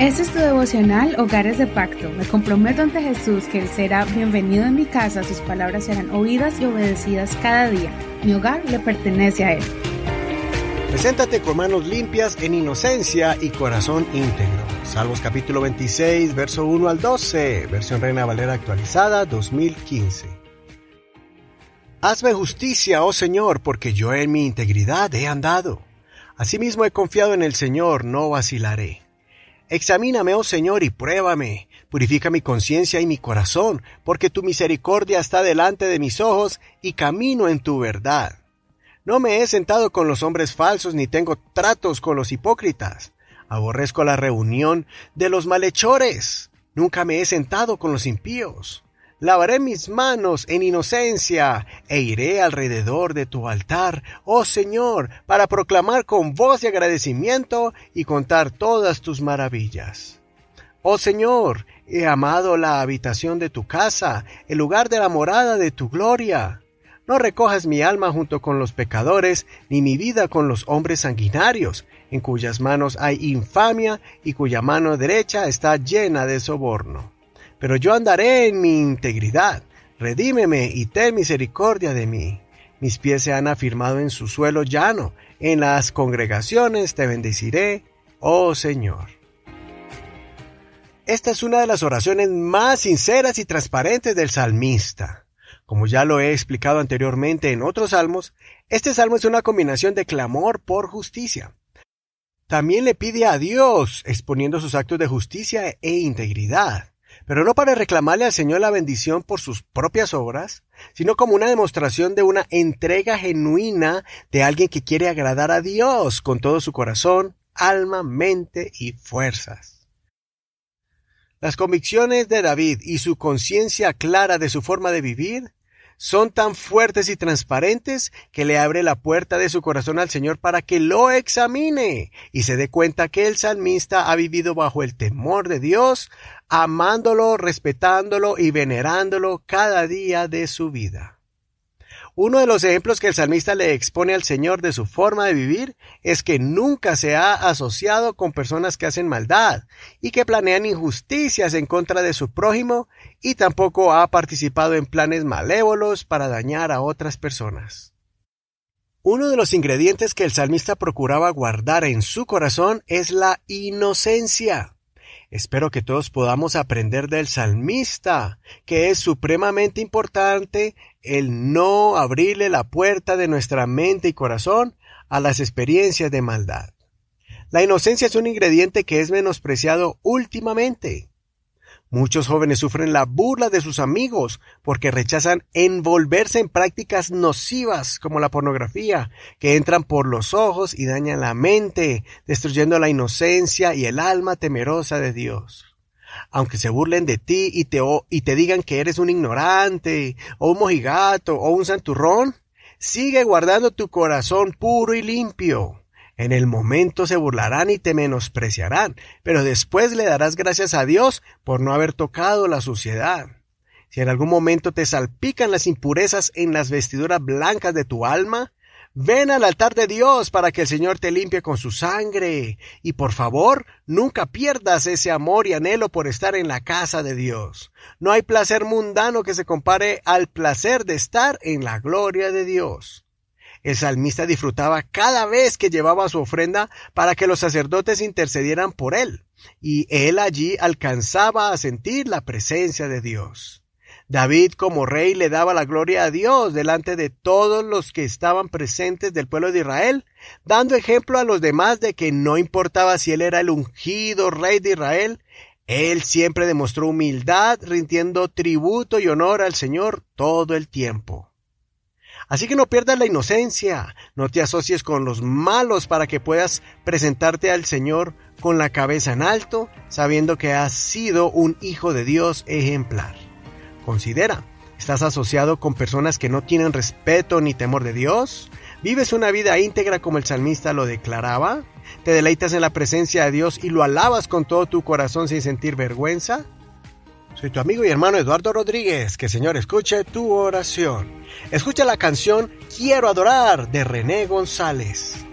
Este es tu devocional Hogares de Pacto. Me comprometo ante Jesús que Él será bienvenido en mi casa, sus palabras serán oídas y obedecidas cada día. Mi hogar le pertenece a Él. Preséntate con manos limpias en inocencia y corazón íntegro. Salmos capítulo 26, verso 1 al 12, versión Reina Valera actualizada 2015. Hazme justicia, oh Señor, porque yo en mi integridad he andado. Asimismo he confiado en el Señor, no vacilaré. Examíname, oh Señor, y pruébame. Purifica mi conciencia y mi corazón, porque tu misericordia está delante de mis ojos y camino en tu verdad. No me he sentado con los hombres falsos ni tengo tratos con los hipócritas. Aborrezco la reunión de los malhechores. Nunca me he sentado con los impíos. Lavaré mis manos en inocencia e iré alrededor de tu altar, oh Señor, para proclamar con voz de agradecimiento y contar todas tus maravillas. Oh Señor, he amado la habitación de tu casa, el lugar de la morada de tu gloria. No recojas mi alma junto con los pecadores, ni mi vida con los hombres sanguinarios, en cuyas manos hay infamia y cuya mano derecha está llena de soborno pero yo andaré en mi integridad. Redímeme y ten misericordia de mí. Mis pies se han afirmado en su suelo llano. En las congregaciones te bendeciré, oh Señor. Esta es una de las oraciones más sinceras y transparentes del salmista. Como ya lo he explicado anteriormente en otros salmos, este salmo es una combinación de clamor por justicia. También le pide a Dios, exponiendo sus actos de justicia e integridad pero no para reclamarle al Señor la bendición por sus propias obras, sino como una demostración de una entrega genuina de alguien que quiere agradar a Dios con todo su corazón, alma, mente y fuerzas. Las convicciones de David y su conciencia clara de su forma de vivir son tan fuertes y transparentes que le abre la puerta de su corazón al Señor para que lo examine y se dé cuenta que el salmista ha vivido bajo el temor de Dios, amándolo, respetándolo y venerándolo cada día de su vida. Uno de los ejemplos que el salmista le expone al Señor de su forma de vivir es que nunca se ha asociado con personas que hacen maldad y que planean injusticias en contra de su prójimo y tampoco ha participado en planes malévolos para dañar a otras personas. Uno de los ingredientes que el salmista procuraba guardar en su corazón es la inocencia. Espero que todos podamos aprender del salmista, que es supremamente importante el no abrirle la puerta de nuestra mente y corazón a las experiencias de maldad. La inocencia es un ingrediente que es menospreciado últimamente. Muchos jóvenes sufren la burla de sus amigos porque rechazan envolverse en prácticas nocivas como la pornografía, que entran por los ojos y dañan la mente, destruyendo la inocencia y el alma temerosa de Dios. Aunque se burlen de ti y te, y te digan que eres un ignorante, o un mojigato, o un santurrón, sigue guardando tu corazón puro y limpio en el momento se burlarán y te menospreciarán, pero después le darás gracias a Dios por no haber tocado la suciedad. Si en algún momento te salpican las impurezas en las vestiduras blancas de tu alma, ven al altar de Dios para que el Señor te limpie con su sangre. Y por favor, nunca pierdas ese amor y anhelo por estar en la casa de Dios. No hay placer mundano que se compare al placer de estar en la gloria de Dios. El salmista disfrutaba cada vez que llevaba su ofrenda para que los sacerdotes intercedieran por él, y él allí alcanzaba a sentir la presencia de Dios. David como rey le daba la gloria a Dios delante de todos los que estaban presentes del pueblo de Israel, dando ejemplo a los demás de que no importaba si él era el ungido rey de Israel, él siempre demostró humildad, rindiendo tributo y honor al Señor todo el tiempo. Así que no pierdas la inocencia, no te asocies con los malos para que puedas presentarte al Señor con la cabeza en alto, sabiendo que has sido un hijo de Dios ejemplar. Considera, ¿estás asociado con personas que no tienen respeto ni temor de Dios? ¿Vives una vida íntegra como el salmista lo declaraba? ¿Te deleitas en la presencia de Dios y lo alabas con todo tu corazón sin sentir vergüenza? Soy tu amigo y hermano Eduardo Rodríguez. Que Señor escuche tu oración. Escucha la canción Quiero adorar de René González.